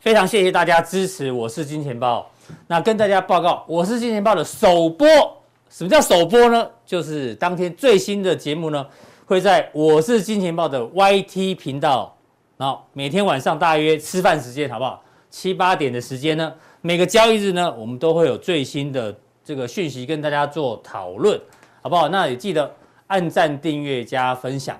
非常谢谢大家支持，我是金钱豹。那跟大家报告，我是金钱豹的首播。什么叫首播呢？就是当天最新的节目呢，会在我是金钱豹的 YT 频道，然后每天晚上大约吃饭时间，好不好？七八点的时间呢，每个交易日呢，我们都会有最新的这个讯息跟大家做讨论，好不好？那也记得按赞、订阅、加分享。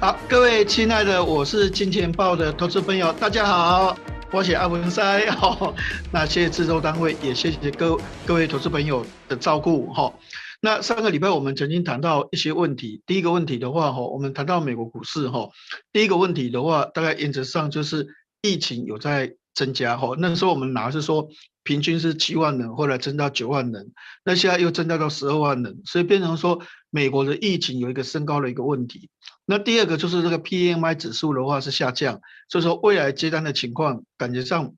好，各位亲爱的，我是金钱豹的投资朋友，大家好，我是阿文师，好，那谢谢制作单位，也谢谢各各位投资朋友的照顾，哈。那上个礼拜我们曾经谈到一些问题，第一个问题的话，哈，我们谈到美国股市，哈，第一个问题的话，大概原则上就是疫情有在增加，哈，那时候我们拿是说平均是七万人，后来增到九万人，那现在又增加到十二万人，所以变成说美国的疫情有一个升高的一个问题。那第二个就是这个 PMI 指数的话是下降，所以说未来接单的情况感觉上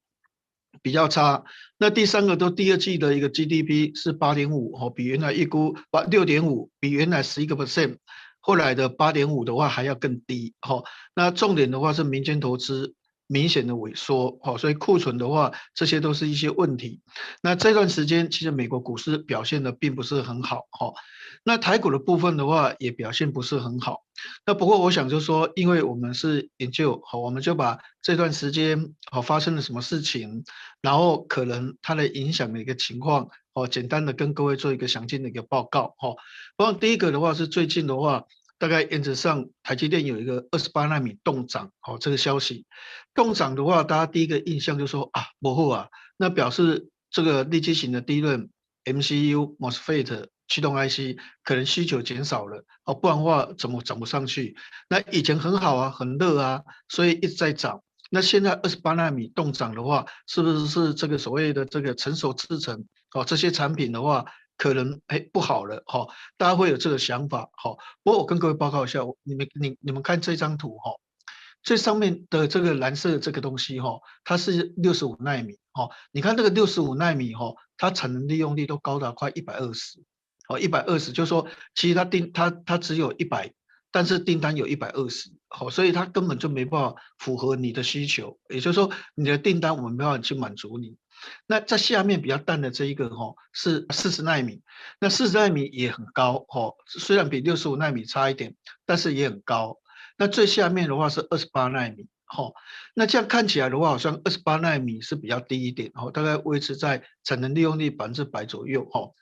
比较差。那第三个都第二季的一个 GDP 是八点五，哦，比原来预估八六点五，比原来十一个 percent，后来的八点五的话还要更低，哦。那重点的话是民间投资明显的萎缩，哦，所以库存的话这些都是一些问题。那这段时间其实美国股市表现的并不是很好，哦。那台股的部分的话，也表现不是很好。那不过我想就说，因为我们是研究，好，我们就把这段时间好发生了什么事情，然后可能它的影响的一个情况，哦，简单的跟各位做一个详尽的一个报告，哈。不过第一个的话是最近的话，大概原则上台积电有一个二十八纳米动涨，好，这个消息冻涨的话，大家第一个印象就说啊，不好啊，那表示这个立积型的低润 MCU MOSFET。驱动 IC 可能需求减少了哦，不然的话怎么涨不上去？那以前很好啊，很热啊，所以一直在涨。那现在二十八纳米动涨的话，是不是是这个所谓的这个成熟制程哦？这些产品的话，可能哎不好了哈，大家会有这个想法哈。不过我跟各位报告一下，你们你你们看这张图哈，最上面的这个蓝色的这个东西哈，它是六十五纳米哈。你看这个六十五纳米哈，它产能利用率都高达快一百二十。哦，一百二十，就是说，其实它订它它只有一百，但是订单有一百二十，好，所以它根本就没办法符合你的需求，也就是说，你的订单我们没办法去满足你。那在下面比较淡的这一个哈是四十纳米，那四十纳米也很高，哦，虽然比六十五纳米差一点，但是也很高。那最下面的话是二十八奈米，哈，那这样看起来的话，好像二十八奈米是比较低一点，哦，大概维持在产能利用率百分之百左右，哈。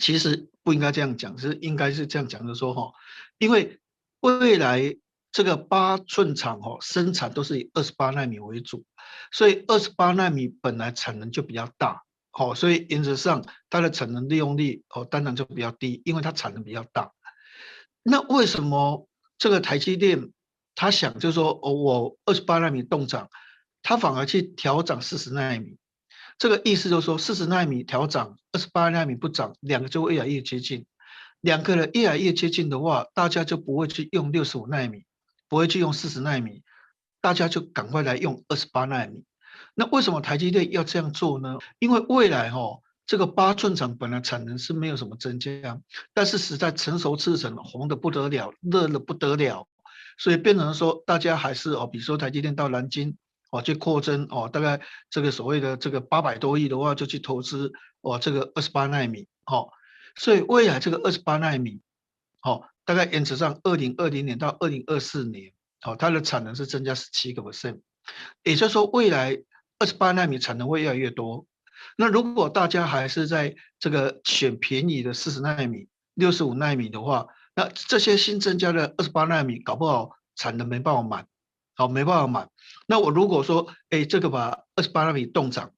其实不应该这样讲，是应该是这样讲的说哈，因为未来这个八寸厂哈生产都是以二十八奈米为主，所以二十八奈米本来产能就比较大，好，所以原则上它的产能利用率哦当然就比较低，因为它产能比较大。那为什么这个台积电他想就是说哦我二十八奈米冻涨，他反而去调涨四十奈米？这个意思就是说，四十纳米调涨，二十八纳米不涨，两个就会越来越接近。两个人越来越接近的话，大家就不会去用六十五纳米，不会去用四十纳米，大家就赶快来用二十八纳米。那为什么台积电要这样做呢？因为未来哈、哦，这个八寸厂本来产能是没有什么增加，但是实在成熟制程红得不得了，热得不得了，所以变成说大家还是哦，比如说台积电到南京。哦，去扩增哦，大概这个所谓的这个八百多亿的话，就去投资哦，这个二十八奈米，哦，所以未来这个二十八奈米，哦，大概延迟上二零二零年到二零二四年，哦，它的产能是增加十七个 percent，也就是说未来二十八奈米产能会越来越多。那如果大家还是在这个选便宜的四十纳米、六十五纳米的话，那这些新增加的二十八纳米搞不好产能没办法满。好，没办法满。那我如果说，哎，这个把二十八纳米冻涨，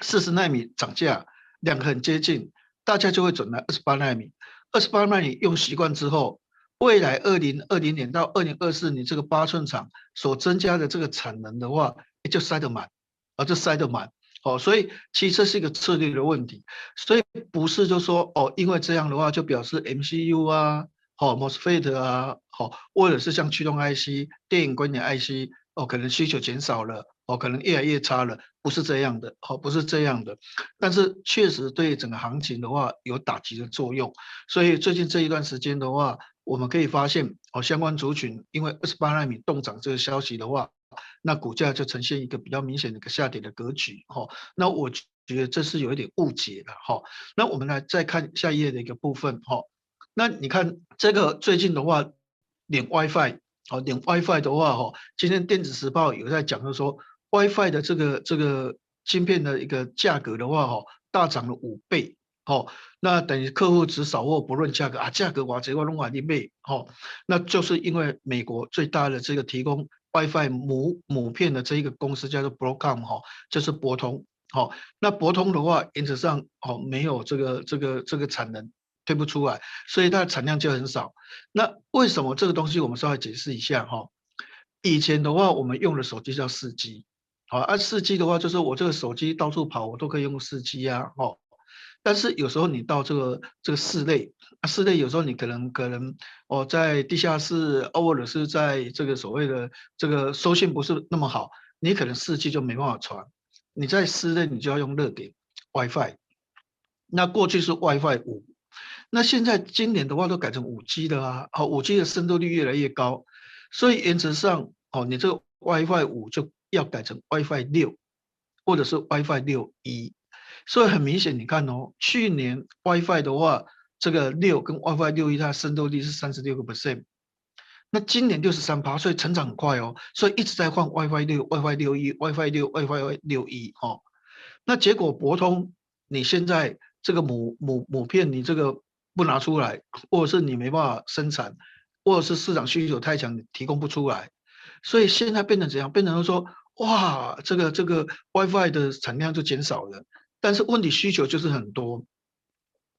四十纳米涨价，两个很接近，大家就会转来二十八纳米。二十八纳米用习惯之后，未来二零二零年到二零二四年这个八寸厂所增加的这个产能的话，就塞得满，啊，就塞得满。哦，所以其实是一个策略的问题，所以不是就说，哦，因为这样的话就表示 MCU 啊。好，MOSFET 啊，好，或者是像驱动 IC、电影观点 IC，哦，可能需求减少了，哦，可能越来越差了，不是这样的，好，不是这样的，但是确实对整个行情的话有打击的作用，所以最近这一段时间的话，我们可以发现，哦，相关族群因为二十八纳米冻涨这个消息的话，那股价就呈现一个比较明显的一个下跌的格局，哈，那我觉得这是有一点误解的，哈，那我们来再看下一页的一个部分，哈，那你看这个最近的话，连 WiFi，哦，连 WiFi 的话，哈，今天电子时报有在讲，就说。WiFi 的这个这个芯片的一个价格的话，哈，大涨了五倍，好，那等于客户只扫货不论价格啊，价格哇，这块弄完一倍，好，那就是因为美国最大的这个提供 WiFi 母母片的这一个公司叫做 Broadcom 哈，就是博通，好，那博通的话原则上哦没有这个这个这个产能推不出来，所以它的产量就很少。那为什么这个东西我们稍微解释一下哈？以前的话我们用的手机叫四 G。好，按四 G 的话，就是我这个手机到处跑，我都可以用四 G 啊，哦。但是有时候你到这个这个室内，室内有时候你可能可能哦，在地下室，或者是在这个所谓的这个收信不是那么好，你可能四 G 就没办法传。你在室内，你就要用热点 WiFi。那过去是 WiFi 五，那现在今年的话都改成五 G 的啊，好，五 G 的深度率越来越高，所以原则上，哦，你这个 WiFi 五就。要改成 WiFi 六，或者是 WiFi 六一所以很明显，你看哦，去年 WiFi 的话，这个六跟 WiFi 六一它的深度率是三十六个 percent，那今年六十三趴，所以成长很快哦，所以一直在换 WiFi 六、WiFi 六一、WiFi 六、WiFi 六一哦，那结果博通你现在这个母母母片你这个不拿出来，或者是你没办法生产，或者是市场需求太强，你提供不出来，所以现在变成怎样？变成说。哇，这个这个 WiFi 的产量就减少了，但是问题需求就是很多，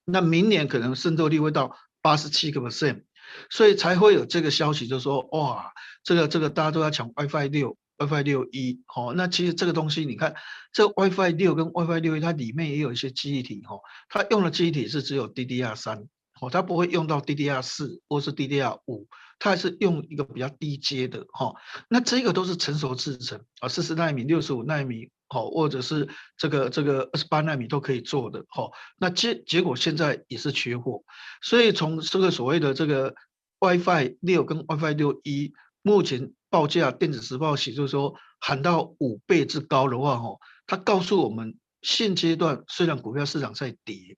那明年可能渗透率会到八十七个 percent，所以才会有这个消息，就说哇，这个这个大家都要抢 WiFi 六、WiFi 六一，哦，那其实这个东西你看，这 WiFi 六跟 WiFi 六一它里面也有一些记忆体哈，它用的记忆体是只有 DDR 三，哦，它不会用到 DDR 四或是 DDR 五。它还是用一个比较低阶的哈，那这个都是成熟制程啊，四十奈米、六十五奈米，好，或者是这个这个二十八奈米都可以做的哈。那结结果现在也是缺货，所以从这个所谓的这个 WiFi 六跟 WiFi 六一目前报价电子时报写就是说喊到五倍之高的话哈，它告诉我们现阶段虽然股票市场在跌，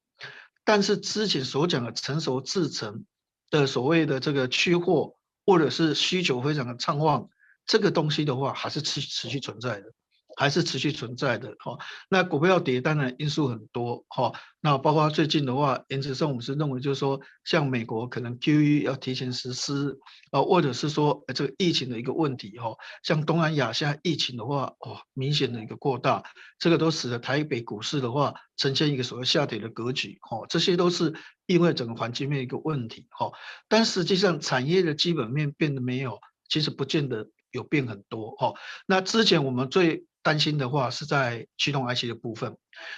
但是之前所讲的成熟制成。的所谓的这个缺货，或者是需求非常的畅旺，这个东西的话还是持持续存在的。还是持续存在的哈，那股票跌当然因素很多哈，那包括最近的话，原则上我们是认为就是说，像美国可能 QE 要提前实施啊，或者是说这个疫情的一个问题哈，像东南亚现在疫情的话，哦，明显的一个过大，这个都使得台北股市的话呈现一个所谓下跌的格局哈，这些都是因为整个环境面一个问题哈，但实际上产业的基本面变得没有，其实不见得有变很多哈，那之前我们最担心的话是在驱动 IC 的部分，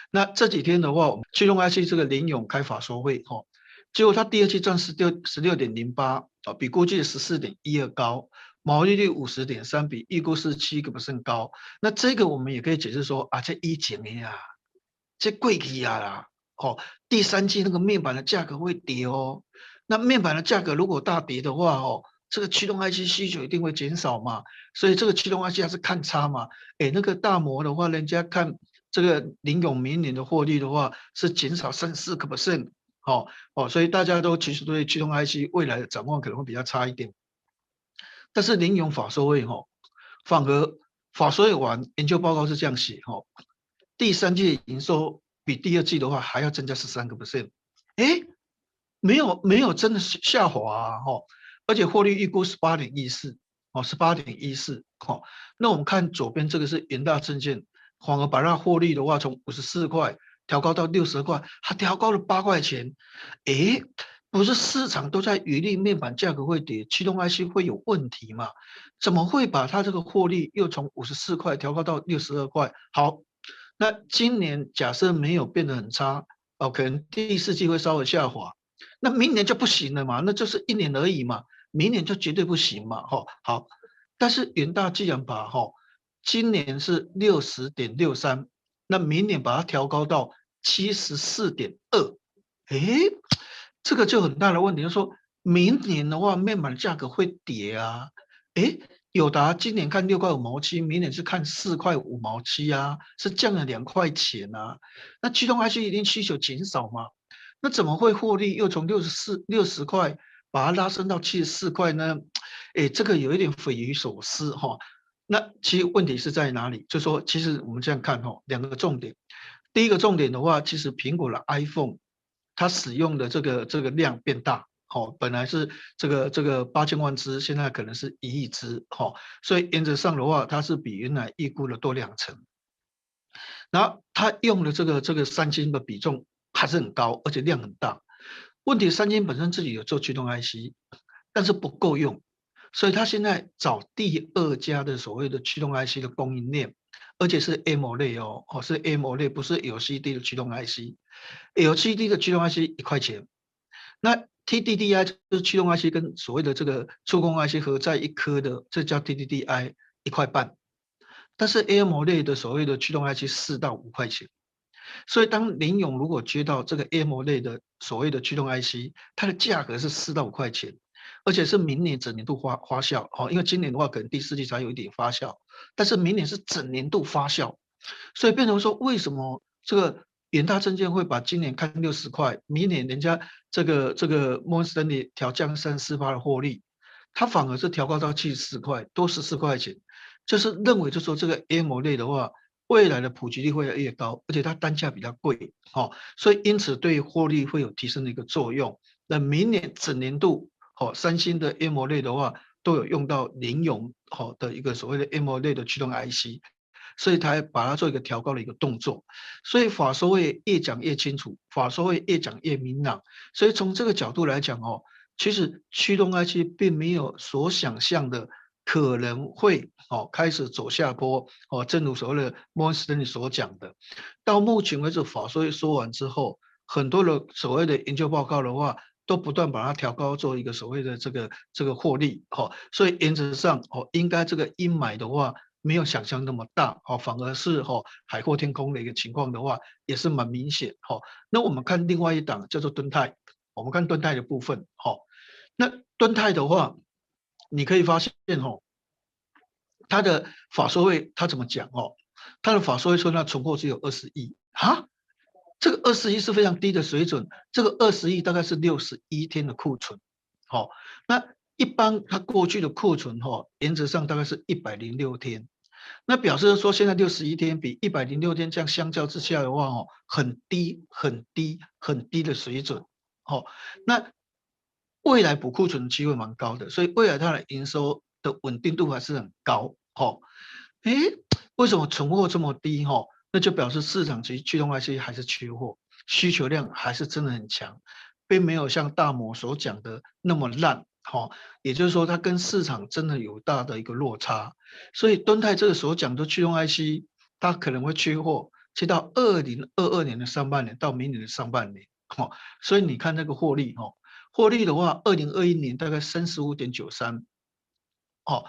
那这几天的话，驱动 IC 这个联咏开法说会哈，结果它第二季赚十六十六点零八啊，比估计十四点一二高，毛利率五十点三，比预估是七个 percent 高。那这个我们也可以解释说啊，这疫情呀，这贵气啊啦，哦，第三季那个面板的价格会跌哦，那面板的价格如果大跌的话哦。这个驱动 IC 需求一定会减少嘛，所以这个驱动 IC 还是看差嘛。哎，那个大摩的话，人家看这个联咏明年的获利的话是减少三四个 percent，哦哦，所以大家都其实对驱动 IC 未来的展望可能会比较差一点。但是联咏法说会哈，反而法说会完研究报告是这样写哈，第三季营收比第二季的话还要增加十三个 percent，哎，没有没有真的下滑啊哈。而且获利预估十八点一四，哦，十八点一四，好，那我们看左边这个是元大证券，反而把它获利的话从五十四块调高到六十二块，它调高了八块钱，诶，不是市场都在预计面板价格会跌，驱动 IC 会有问题吗？怎么会把它这个获利又从五十四块调高到六十二块？好，那今年假设没有变得很差，哦，可能第四季会稍微下滑，那明年就不行了嘛？那就是一年而已嘛。明年就绝对不行嘛，哈，好，但是元大既然把哈今年是六十点六三，那明年把它调高到七十四点二，哎，这个就很大的问题，就是说明年的话，面板价格会跌啊，哎，友达今年看六块五毛七，明年是看四块五毛七啊，是降了两块钱啊，那驱动 IC 一定需求减少吗？那怎么会获利又从六十四六十块把它拉升到七十四块呢？哎，这个有一点匪夷所思哈。那其实问题是在哪里？就说，其实我们这样看哈，两个重点。第一个重点的话，其实苹果的 iPhone 它使用的这个这个量变大，好，本来是这个这个八千万只，现在可能是一亿只，好，所以原则上的话，它是比原来预估的多两成。然后它用的这个这个三星的比重。还是很高，而且量很大。问题三星本身自己有做驱动 IC，但是不够用，所以他现在找第二家的所谓的驱动 IC 的供应链，而且是 AMOLED 哦，哦是 AMOLED，不是 LCD 的驱动 IC。LCD 的驱动 IC 一块钱，那 TDDI 就是驱动 IC 跟所谓的这个触控 IC 合在一颗的，这叫 TDDI 一块半，但是 AMOLED 的所谓的驱动 IC 四到五块钱。所以，当林勇如果接到这个 M 类的所谓的驱动 IC，它的价格是四到五块钱，而且是明年整年度发发酵哦。因为今年的话，可能第四季才有一点发酵，但是明年是整年度发酵。所以变成说，为什么这个远大证券会把今年看六十块，明年人家这个这个摩根士丹利调降三四八的获利，它反而是调高到七十四块，多十四块钱，就是认为就说这个 M 类的话。未来的普及率会越来越高，而且它单价比较贵，哦，所以因此对获利会有提升的一个作用。那明年整年度，哦，三星的 M 类的话都有用到联咏好的一个所谓的 M 类的驱动 IC，所以它把它做一个调高的一个动作。所以法说会越讲越清楚，法说会越讲越明朗。所以从这个角度来讲，哦，其实驱动 IC 并没有所想象的。可能会哦开始走下坡哦，正如所谓的摩根士丹利所讲的，到目前为止法说说完之后，很多的所谓的研究报告的话，都不断把它调高做一个所谓的这个这个获利哦，所以原则上哦，应该这个阴霾的话没有想象那么大哦，反而是哦海阔天空的一个情况的话，也是蛮明显哦。那我们看另外一档叫做敦泰，我们看敦泰的部分哦，那敦泰的话。你可以发现哦，他的法说会他怎么讲哦？他的法说会说那存货只有二十亿啊，这个二十亿是非常低的水准，这个二十亿大概是六十一天的库存，好，那一般他过去的库存哈，原则上大概是一百零六天，那表示说现在六十一天比一百零六天这样相较之下的话哦，很低很低很低的水准，好，那。未来补库存的机会蛮高的，所以未来它的营收的稳定度还是很高。吼，哎，为什么存货这么低？吼，那就表示市场其实驱动 IC 还是缺货，需求量还是真的很强，并没有像大摩所讲的那么烂。吼，也就是说它跟市场真的有大的一个落差。所以敦泰这个所讲的驱动 IC，它可能会缺货，去到二零二二年的上半年到明年的上半年。吼，所以你看那个获利，吼。获利的话，二零二一年大概三十五点九三，哦，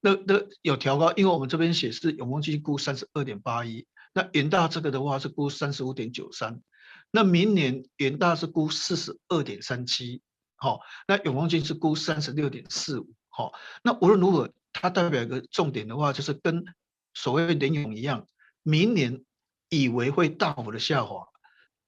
那那有调高，因为我们这边写是永丰基估三十二点八一，那元大这个的话是估三十五点九三，那明年元大是估四十二点三七，好，那永丰金是估三十六点四五，好，那无论如何，它代表一个重点的话，就是跟所谓联咏一样，明年以为会大幅的下滑，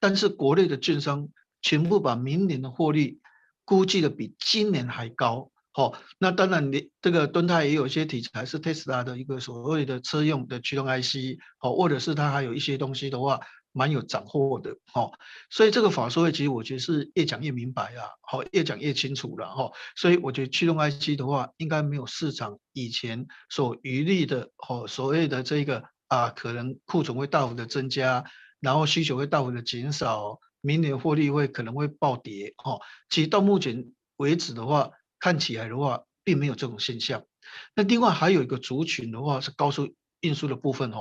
但是国内的券商全部把明年的获利。估计的比今年还高，好，那当然你这个敦泰也有一些题材是特斯拉的一个所谓的车用的驱动 IC，好，或者是它还有一些东西的话，蛮有斩获的，好，所以这个法说会其实我觉得是越讲越明白啊，好，越讲越清楚了哈，所以我觉得驱动 IC 的话，应该没有市场以前所余力的，哦，所谓的这个啊，可能库存会大幅的增加，然后需求会大幅的减少。明年获利会可能会暴跌，哈，其实到目前为止的话，看起来的话，并没有这种现象。那另外还有一个族群的话，是高速运输的部分，哈，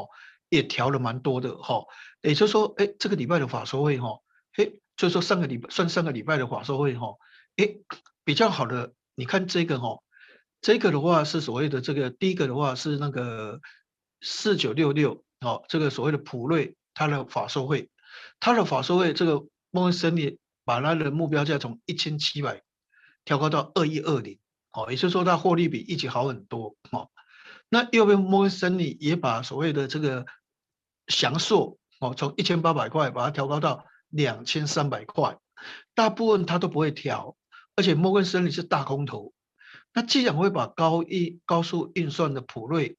也调了蛮多的，哈。也就是说，哎，这个礼拜的法说会，哈，哎，就是说上个礼拜算上个礼拜的法说会，哈，哎，比较好的，你看这个，哈，这个的话是所谓的这个第一个的话是那个四九六六哦，这个所谓的普瑞它的法说会，它的法说会这个摩根士丹利把它的目标价从一千七百调高到二一二零哦，也就是说它获利比一起好很多哦。那右边摩根士丹利也把所谓的这个祥硕哦，从一千八百块把它调高到两千三百块，大部分它都不会调，而且摩根士丹利是大空头。那既然会把高一高速运算的普瑞，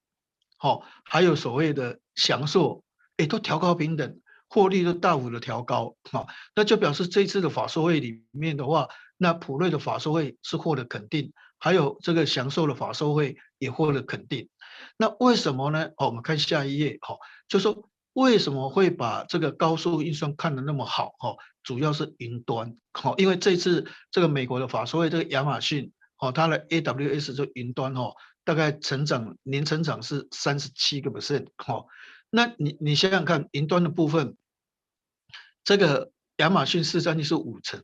哦，还有所谓的祥硕，哎，都调高平等，获利都大幅的调高，好、哦，那就表示这次的法说会里面的话，那普瑞的法说会是获得肯定，还有这个祥硕的法说会也获得肯定。那为什么呢？哦，我们看下一页，哈、就说为什么会把这个高速运算看得那么好？哈、主要是云端，哈、因为这次这个美国的法说会，这个亚马逊。哦，它的 AWS 就云端哦，大概成长年成长是三十七个 percent 哦。那你你想想看，云端的部分，这个亚马逊市占率是五成，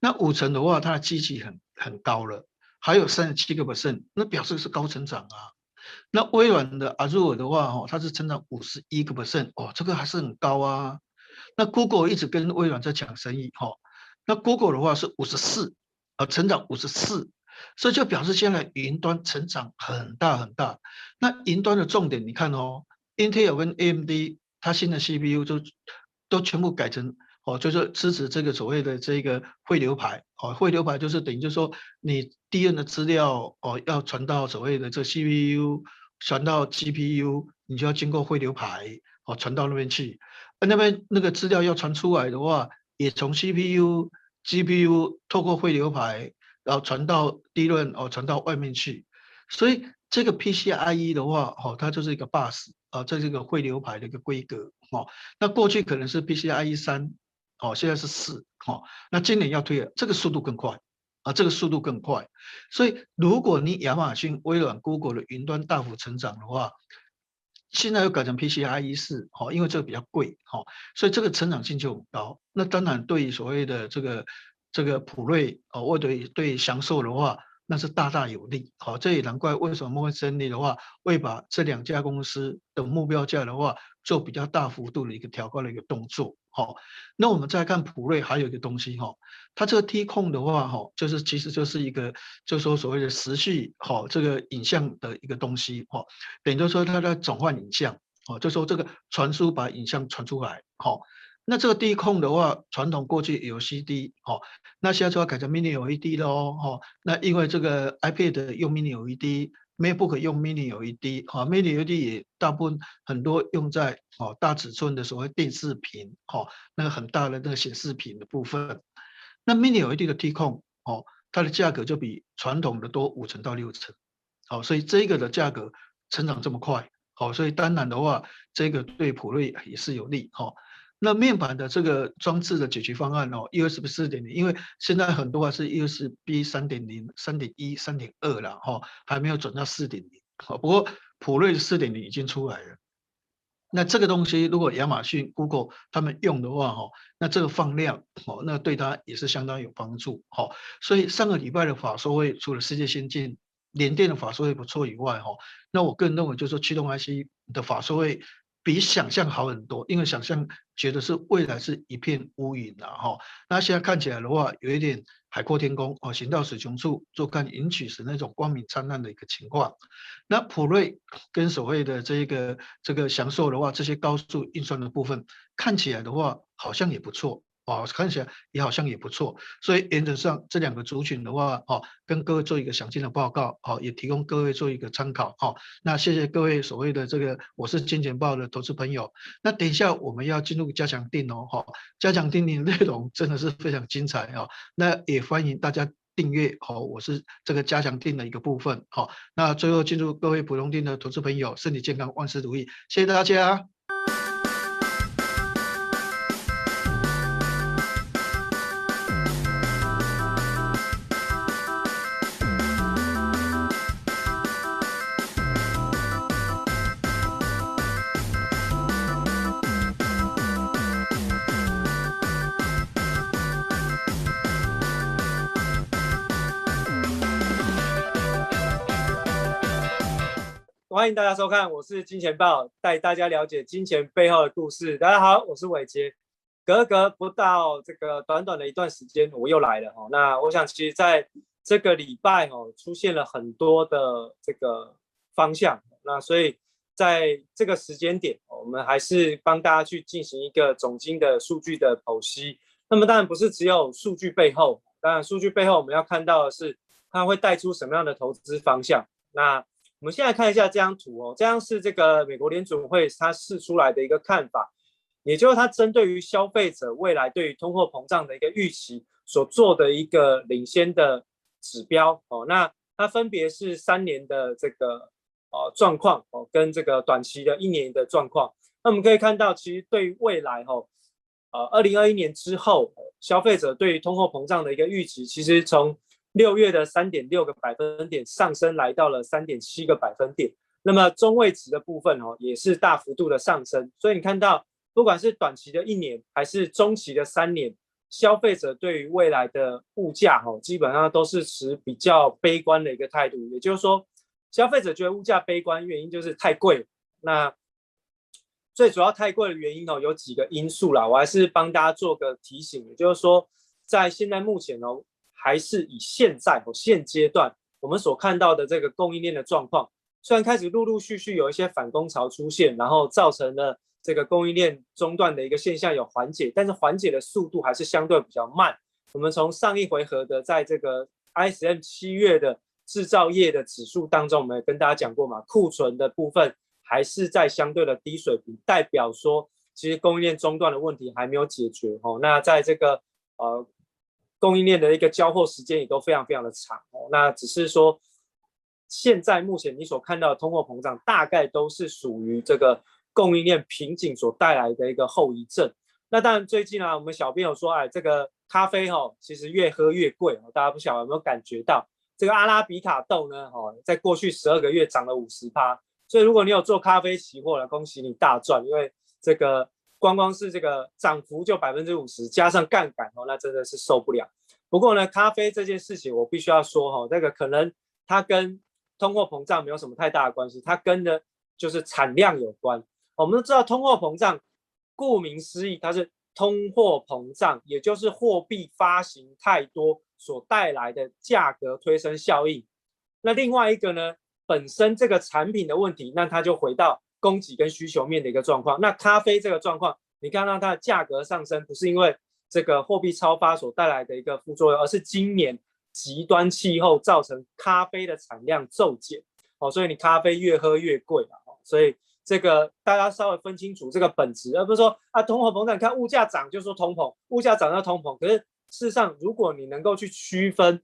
那五成的话，它的机器很很高了，还有三十七个 percent，那表示是高成长啊。那微软的 Azure 的话，哦，它是成长五十一个 percent，哦，这个还是很高啊。那 Google 一直跟微软在抢生意，哈，那 Google 的话是五十四，啊，成长五十四。所以就表示现在云端成长很大很大。那云端的重点，你看哦，Intel 跟 AMD 它新的 CPU 就都全部改成哦，就是支持这个所谓的这个汇流排哦，汇流排就是等于就是说你 DN 的资料哦要传到所谓的这 CPU，传到 GPU，你就要经过汇流排哦传到那边去。那边那个资料要传出来的话，也从 CPU、GPU 透过汇流排。然后传到 D N 哦，传到外面去，所以这个 PCIe 的话，哦，它就是一个 bus 啊，这是一个汇流排的一个规格哦。那过去可能是 PCIe 三，哦，现在是四，哦，那今年要推了，这个速度更快啊，这个速度更快。所以如果你亚马逊、微软、Google 的云端大幅成长的话，现在又改成 PCIe 四，哦，因为这个比较贵，哦，所以这个成长性就很高。那当然对于所谓的这个。这个普瑞哦，或对对享受的话，那是大大有利。好，这也难怪为什么摩根士丹利的话会把这两家公司的目标价的话做比较大幅度的一个调高的一个动作。好，那我们再看普瑞，还有一个东西哈，它这个 T 控的话哈，就是其实就是一个，就是说所谓的时序哈，这个影像的一个东西哈，等于说它在转换影像，哦，就说这个传输把影像传出来，好。那这个 D 控的话，传统过去有 CD 哦，那现在就要改成 Mini LED 了哦。那因为这个 iPad 用 Mini MacBook 用 Mini LED，哈，Mini LED 也大部分很多用在哦大尺寸的所谓电视屏，哦，那个很大的那个显示屏的部分。那 Mini LED 的 T 控哦，它的价格就比传统的多五成到六成，好，所以这个的价格成长这么快，好，所以当然的话，这个对普瑞也是有利，哈。那面板的这个装置的解决方案哦，USB 四点零，因为现在很多还是 USB 三点零、三点一、三点二了哈，还没有转到四点零。好，不过普瑞四点零已经出来了。那这个东西如果亚马逊、Google 他们用的话哈，那这个放量哦，那对它也是相当有帮助。好，所以上个礼拜的法说会，除了世界先进、联电的法说会不错以外哈，那我个人认为就是说驱动 IC 的法说会。比想象好很多，因为想象觉得是未来是一片乌云了哈，那现在看起来的话，有一点海阔天空哦，行到水穷处，坐看云起时那种光明灿烂的一个情况。那普瑞跟所谓的这个这个享受的话，这些高速运算的部分看起来的话，好像也不错。哦，看起来也好像也不错，所以原则上这两个族群的话，哦，跟各位做一个详尽的报告，哦，也提供各位做一个参考，哦，那谢谢各位所谓的这个我是金钱豹的投资朋友，那等一下我们要进入加强錠哦，哈，加强錠的内容真的是非常精彩哦，那也欢迎大家订阅，哦，我是这个加强錠的一个部分，好，那最后进入各位普通錠的投资朋友，身体健康，万事如意，谢谢大家。欢迎大家收看，我是金钱豹，带大家了解金钱背后的故事。大家好，我是伟杰。隔隔不到这个短短的一段时间，我又来了哈。那我想，其实在这个礼拜哦，出现了很多的这个方向。那所以在这个时间点，我们还是帮大家去进行一个总经的数据的剖析。那么当然不是只有数据背后，当然数据背后我们要看到的是它会带出什么样的投资方向。那我们现在看一下这张图哦，这样是这个美国联准会它释出来的一个看法，也就是它针对于消费者未来对于通货膨胀的一个预期所做的一个领先的指标哦。那它分别是三年的这个呃状况哦，跟这个短期的一年的状况。那我们可以看到，其实对于未来哈，呃，二零二一年之后，消费者对于通货膨胀的一个预期，其实从六月的三点六个百分点上升来到了三点七个百分点，那么中位值的部分哦，也是大幅度的上升。所以你看到，不管是短期的一年还是中期的三年，消费者对于未来的物价哦，基本上都是持比较悲观的一个态度。也就是说，消费者觉得物价悲观，原因就是太贵。那最主要太贵的原因哦，有几个因素啦，我还是帮大家做个提醒，也就是说，在现在目前哦。还是以现在哦现阶段我们所看到的这个供应链的状况，虽然开始陆陆续续有一些反攻潮出现，然后造成了这个供应链中断的一个现象有缓解，但是缓解的速度还是相对比较慢。我们从上一回合的在这个 ISM 七月的制造业的指数当中，我们也跟大家讲过嘛，库存的部分还是在相对的低水平，代表说其实供应链中断的问题还没有解决哦。那在这个呃。供应链的一个交货时间也都非常非常的长哦，那只是说，现在目前你所看到的通货膨胀大概都是属于这个供应链瓶颈所带来的一个后遗症。那当然最近啊，我们小编有说，哎，这个咖啡哦，其实越喝越贵，大家不晓得有没有感觉到？这个阿拉比卡豆呢，哦，在过去十二个月涨了五十趴，所以如果你有做咖啡期货了，恭喜你大赚，因为这个。光光是这个涨幅就百分之五十，加上杠杆哦，那真的是受不了。不过呢，咖啡这件事情我必须要说哈，这个可能它跟通货膨胀没有什么太大的关系，它跟的就是产量有关。我们都知道通货膨胀，顾名思义，它是通货膨胀，也就是货币发行太多所带来的价格推升效应。那另外一个呢，本身这个产品的问题，那它就回到。供给跟需求面的一个状况，那咖啡这个状况，你看到它的价格上升，不是因为这个货币超发所带来的一个副作用，而是今年极端气候造成咖啡的产量骤减，哦，所以你咖啡越喝越贵了，哦，所以这个大家稍微分清楚这个本质，而不是说啊通货膨胀，你看物价涨就说通膨，物价涨要通膨，可是事实上，如果你能够去区分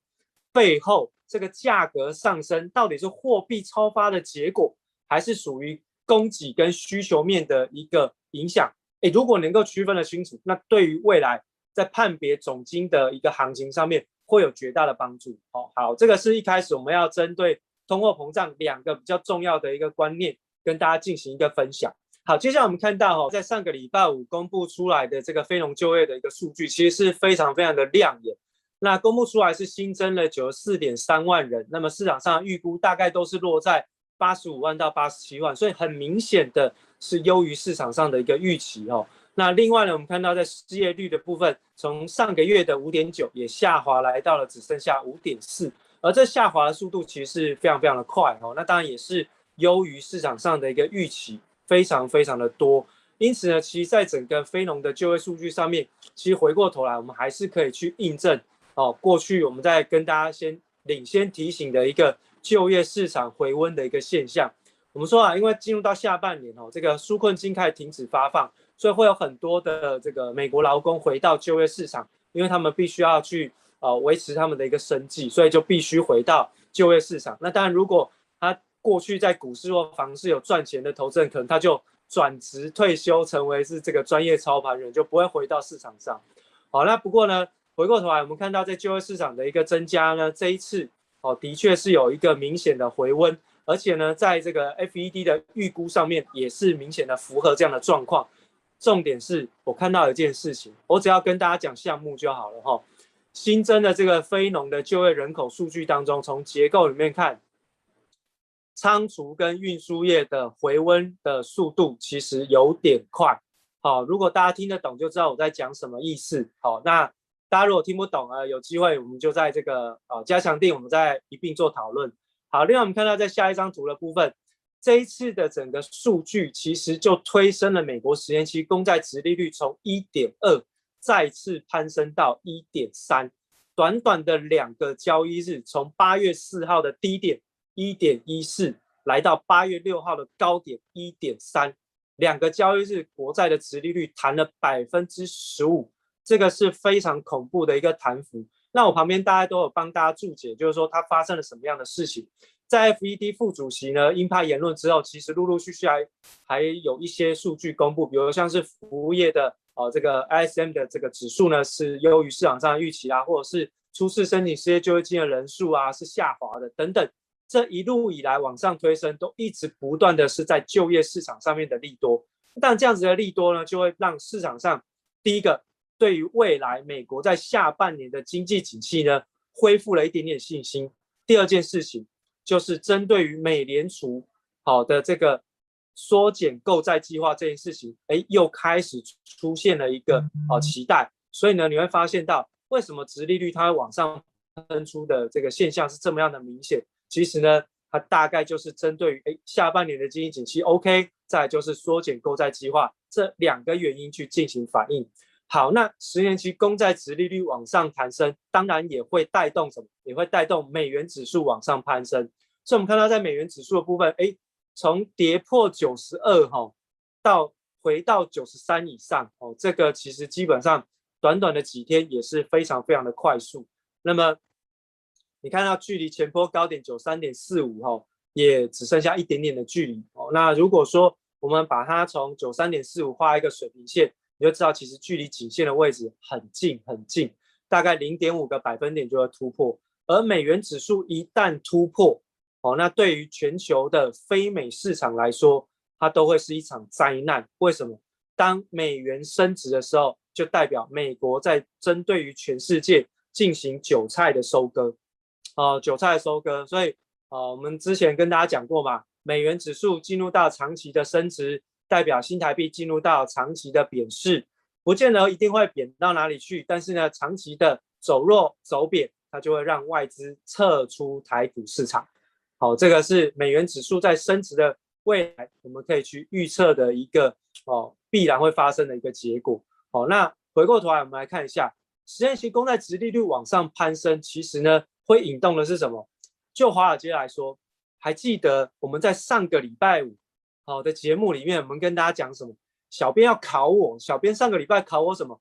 背后这个价格上升到底是货币超发的结果，还是属于供给跟需求面的一个影响，诶，如果能够区分得清楚，那对于未来在判别总金的一个行情上面会有绝大的帮助。好，好，这个是一开始我们要针对通货膨胀两个比较重要的一个观念跟大家进行一个分享。好，接下来我们看到哈，在上个礼拜五公布出来的这个非农就业的一个数据，其实是非常非常的亮眼。那公布出来是新增了九十四点三万人，那么市场上预估大概都是落在。八十五万到八十七万，所以很明显的是优于市场上的一个预期哦。那另外呢，我们看到在失业率的部分，从上个月的五点九也下滑来到了只剩下五点四，而这下滑的速度其实是非常非常的快哦。那当然也是优于市场上的一个预期，非常非常的多。因此呢，其实在整个非农的就业数据上面，其实回过头来，我们还是可以去印证哦，过去我们在跟大家先领先提醒的一个。就业市场回温的一个现象，我们说啊，因为进入到下半年哦，这个纾困金开始停止发放，所以会有很多的这个美国劳工回到就业市场，因为他们必须要去呃维持他们的一个生计，所以就必须回到就业市场。那当然，如果他过去在股市或房市有赚钱的投资人，可能他就转职退休，成为是这个专业操盘人，就不会回到市场上。好，那不过呢，回过头来，我们看到在就业市场的一个增加呢，这一次。哦，的确是有一个明显的回温，而且呢，在这个 FED 的预估上面也是明显的符合这样的状况。重点是我看到一件事情，我只要跟大家讲项目就好了哈。新增的这个非农的就业人口数据当中，从结构里面看，仓储跟运输业的回温的速度其实有点快。好，如果大家听得懂，就知道我在讲什么意思。好，那大家如果听不懂啊，有机会我们就在这个呃加强錠，我们再一并做讨论。好，另外我们看到在下一张图的部分，这一次的整个数据其实就推升了美国十年期公债殖利率从一点二再次攀升到一点三，短短的两个交易日，从八月四号的低点一点一四，来到八月六号的高点一点三。两个交易日，国债的殖利率弹了百分之十五，这个是非常恐怖的一个弹幅。那我旁边大家都有帮大家注解，就是说它发生了什么样的事情。在 FED 副主席呢鹰派言论之后，其实陆陆续续还还有一些数据公布，比如像是服务业的呃这个 ISM 的这个指数呢是优于市场上的预期啊，或者是初次申请失业救济金的人数啊是下滑的等等。这一路以来往上推升，都一直不断的是在就业市场上面的利多，但这样子的利多呢，就会让市场上第一个对于未来美国在下半年的经济景气呢，恢复了一点点信心。第二件事情就是针对于美联储好的这个缩减购债计划这件事情，哎，又开始出现了一个好期待。所以呢，你会发现到为什么殖利率它会往上喷出的这个现象是这么样的明显。其实呢，它大概就是针对于诶下半年的经济景气 OK，再就是缩减购债计划这两个原因去进行反应。好，那十年期公债殖利率往上弹升，当然也会带动什么？也会带动美元指数往上攀升。所以，我们看到在美元指数的部分，诶，从跌破九十二哈，到回到九十三以上哦，这个其实基本上短短的几天也是非常非常的快速。那么。你看到距离前波高点九三点四五哈，也只剩下一点点的距离哦。那如果说我们把它从九三点四五画一个水平线，你就知道其实距离颈线的位置很近很近，大概零点五个百分点就会突破。而美元指数一旦突破哦，那对于全球的非美市场来说，它都会是一场灾难。为什么？当美元升值的时候，就代表美国在针对于全世界进行韭菜的收割。哦，韭菜收割，所以，哦，我们之前跟大家讲过嘛，美元指数进入到长期的升值，代表新台币进入到长期的贬势，不见得一定会贬到哪里去，但是呢，长期的走弱走贬，它就会让外资撤出台股市场。好，这个是美元指数在升值的未来，我们可以去预测的一个哦，必然会发生的一个结果。好，那回过头来，我们来看一下，实验期公债殖利率往上攀升，其实呢。会引动的是什么？就华尔街来说，还记得我们在上个礼拜五好的节目里面，我们跟大家讲什么？小编要考我，小编上个礼拜考我什么？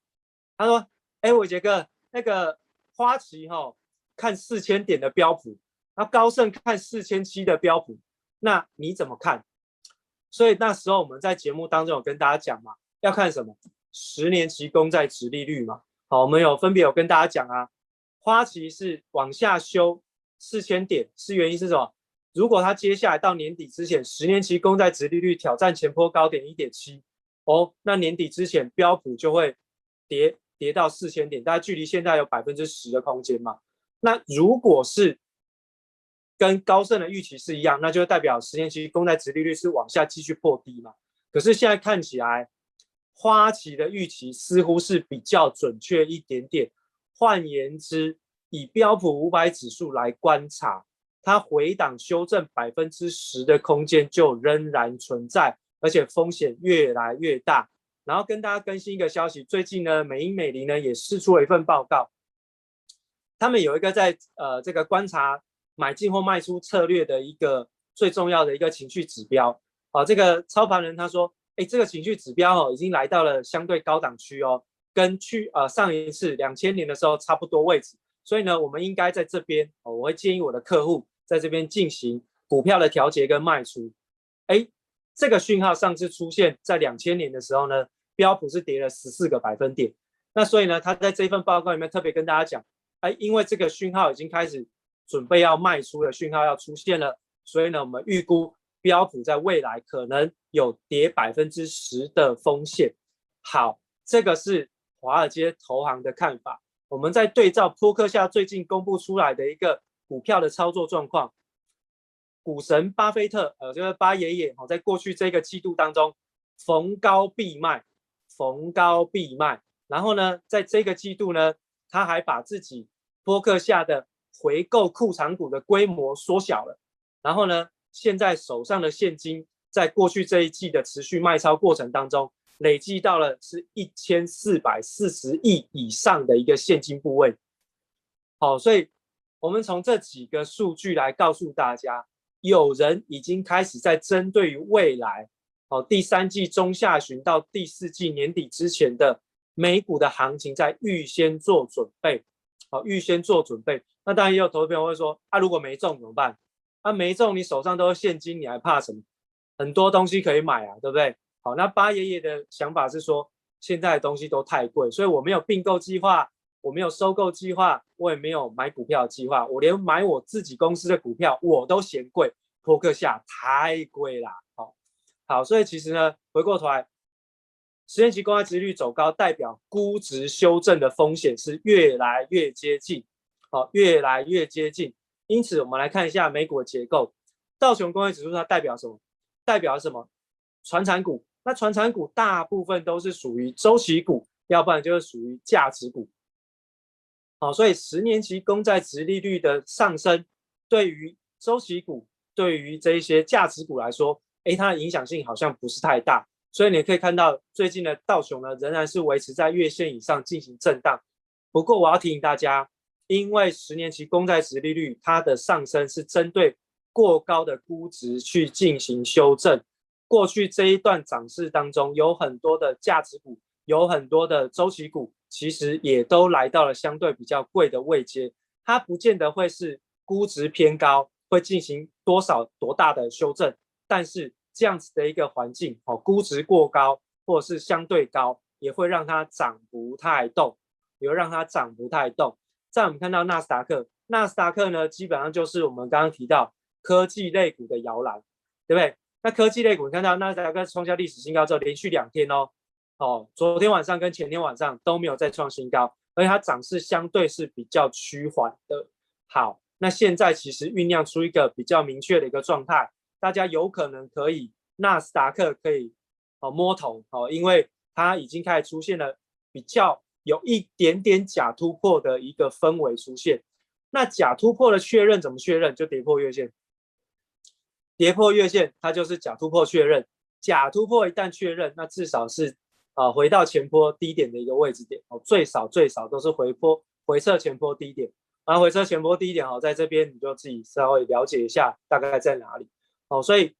他说：“哎，伟杰哥，那个花旗哈、哦、看四千点的标普，那高盛看四千七的标普，那你怎么看？”所以那时候我们在节目当中有跟大家讲嘛，要看什么？十年期公债殖利率嘛。好，我们有分别有跟大家讲啊。花旗是往下修四千点，是原因是什么？如果它接下来到年底之前，十年期公债殖利率挑战前坡高点一点七，哦，那年底之前标普就会跌跌到四千点，大概距离现在有百分之十的空间嘛。那如果是跟高盛的预期是一样，那就代表十年期公债殖利率是往下继续破低嘛。可是现在看起来，花旗的预期似乎是比较准确一点点。换言之，以标普五百指数来观察，它回档修正百分之十的空间就仍然存在，而且风险越来越大。然后跟大家更新一个消息，最近呢，美银美林呢也释出了一份报告，他们有一个在呃这个观察买进或卖出策略的一个最重要的一个情绪指标。好、呃，这个操盘人他说，哎，这个情绪指标哦，已经来到了相对高档区哦。跟去呃上一次两千年的时候差不多位置，所以呢，我们应该在这边哦，我会建议我的客户在这边进行股票的调节跟卖出。哎，这个讯号上次出现在两千年的时候呢，标普是跌了十四个百分点。那所以呢，他在这份报告里面特别跟大家讲，哎，因为这个讯号已经开始准备要卖出的讯号要出现了，所以呢，我们预估标普在未来可能有跌百分之十的风险。好，这个是。华尔街投行的看法，我们在对照扑克夏最近公布出来的一个股票的操作状况。股神巴菲特，呃，就是巴爷爷哦，在过去这个季度当中，逢高必卖，逢高必卖。然后呢，在这个季度呢，他还把自己波克下的回购库藏股的规模缩小了。然后呢，现在手上的现金，在过去这一季的持续卖超过程当中，累计到了是一千四百四十亿以上的一个现金部位。好，所以我们从这几个数据来告诉大家。有人已经开始在针对于未来，哦，第三季中下旬到第四季年底之前的美股的行情，在预先做准备，好，预先做准备。那当然也有投资朋友会说，啊，如果没中怎么办？啊，没中，你手上都是现金，你还怕什么？很多东西可以买啊，对不对？好，那巴爷爷的想法是说，现在的东西都太贵，所以我没有并购计划。我没有收购计划，我也没有买股票计划，我连买我自己公司的股票我都嫌贵，托克夏太贵了。好，好，所以其实呢，回过头来，十年期公债殖利率走高，代表估值修正的风险是越来越接近，好，越来越接近。因此，我们来看一下美股的结构，道琼工业指数它代表什么？代表什么？传产股。那传产股大部分都是属于周期股，要不然就是属于价值股。好，所以十年期公债殖利率的上升，对于周期股、对于这一些价值股来说，诶，它的影响性好像不是太大。所以你可以看到，最近的道琼呢，仍然是维持在月线以上进行震荡。不过我要提醒大家，因为十年期公债殖利率它的上升是针对过高的估值去进行修正。过去这一段涨势当中，有很多的价值股，有很多的周期股。其实也都来到了相对比较贵的位阶，它不见得会是估值偏高，会进行多少多大的修正，但是这样子的一个环境，哦，估值过高或者是相对高，也会让它涨不太动，也会让它涨不太动。再我们看到纳斯达克，纳斯达克呢，基本上就是我们刚刚提到科技类股的摇篮，对不对？那科技类股，你看到纳斯达克创下历史新高之后，连续两天哦。哦，昨天晚上跟前天晚上都没有再创新高，而且它涨势相对是比较趋缓的。好，那现在其实酝酿出一个比较明确的一个状态，大家有可能可以纳斯达克可以哦摸头哦，因为它已经开始出现了比较有一点点假突破的一个氛围出现。那假突破的确认怎么确认？就跌破月线，跌破月线它就是假突破确认。假突破一旦确认，那至少是。啊，回到前波低点的一个位置点哦，最少最少都是回波回撤前波低点，然后回撤前波低点哦，在这边你就自己稍微了解一下大概在哪里哦。所以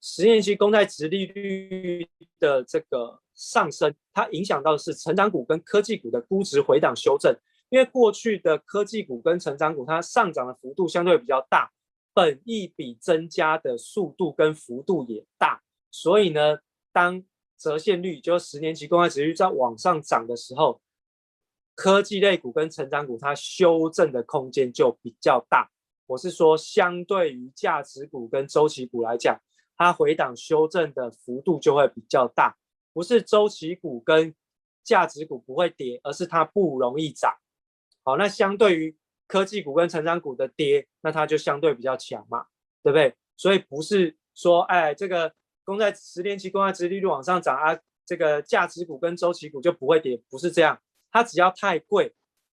十年期公债殖利率的这个上升，它影响到的是成长股跟科技股的估值回档修正，因为过去的科技股跟成长股它上涨的幅度相对比较大，本益比增加的速度跟幅度也大，所以呢，当折现率就是十年期公开殖率在往上涨的时候，科技类股跟成长股它修正的空间就比较大。我是说，相对于价值股跟周期股来讲，它回档修正的幅度就会比较大。不是周期股跟价值股不会跌，而是它不容易涨。好，那相对于科技股跟成长股的跌，那它就相对比较强嘛，对不对？所以不是说，哎，这个。公债十年期公债殖利率往上涨啊，这个价值股跟周期股就不会跌，不是这样。它只要太贵，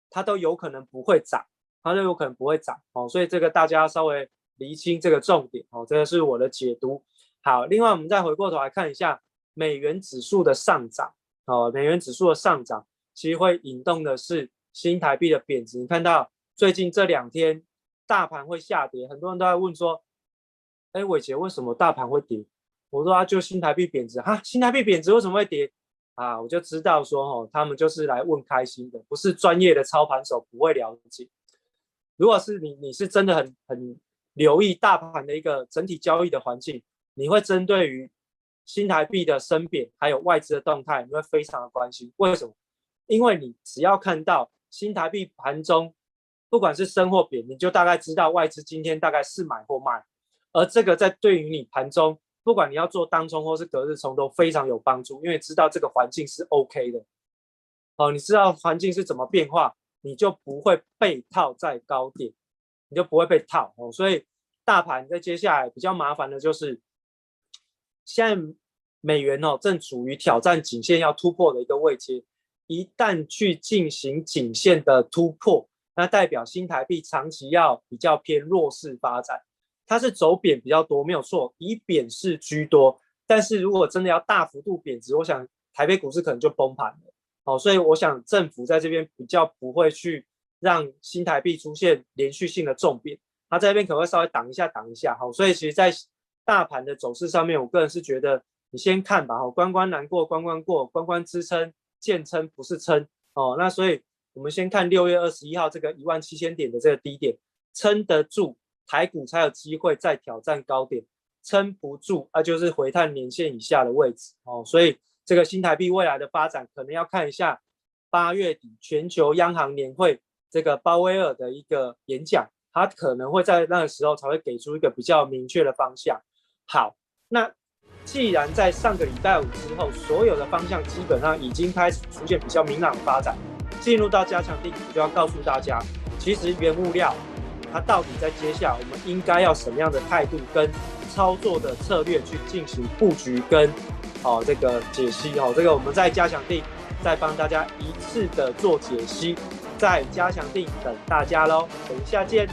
它都有可能不会涨，它都有可能不会涨哦。所以这个大家稍微厘清这个重点哦，这个是我的解读。好，另外我们再回过头来看一下美元指数的上涨哦，美元指数的上涨其实会引动的是新台币的贬值。你看到最近这两天大盘会下跌，很多人都在问说，哎，伟杰为什么大盘会跌？我说啊，就新台币贬值哈，新台币贬值为什么会跌啊？我就知道说哦，他们就是来问开心的，不是专业的操盘手不会了解。如果是你，你是真的很很留意大盘的一个整体交易的环境，你会针对于新台币的升贬还有外资的动态，你会非常的关心。为什么？因为你只要看到新台币盘中不管是升或贬，你就大概知道外资今天大概是买或卖，而这个在对于你盘中。不管你要做当冲或是隔日冲都非常有帮助，因为知道这个环境是 OK 的，哦，你知道环境是怎么变化，你就不会被套在高点，你就不会被套哦。所以大盘在接下来比较麻烦的就是，现在美元哦正处于挑战颈线要突破的一个位阶，一旦去进行颈线的突破，那代表新台币长期要比较偏弱势发展，它是走贬比较多，没有错，以贬势居多。但是如果真的要大幅度贬值，我想台北股市可能就崩盘了。哦，所以我想政府在这边比较不会去让新台币出现连续性的重贬，它在这边可能会稍微挡一下挡一下。好，所以其实，在大盘的走势上面，我个人是觉得你先看吧。哦，关关难过关关过，关关支撑见撑不是撑。哦，那所以我们先看六月二十一号这个一万七千点的这个低点，撑得住台股才有机会再挑战高点。撑不住啊，就是回探年线以下的位置哦，所以这个新台币未来的发展可能要看一下八月底全球央行年会这个鲍威尔的一个演讲，他可能会在那个时候才会给出一个比较明确的方向。好，那既然在上个礼拜五之后，所有的方向基本上已经开始出现比较明朗的发展，进入到加强定，我就要告诉大家，其实原物料它到底在接下来我们应该要什么样的态度跟操作的策略去进行布局跟哦这个解析哦，这个我们在加强定再帮大家一次的做解析，在加强定等大家喽，等一下见。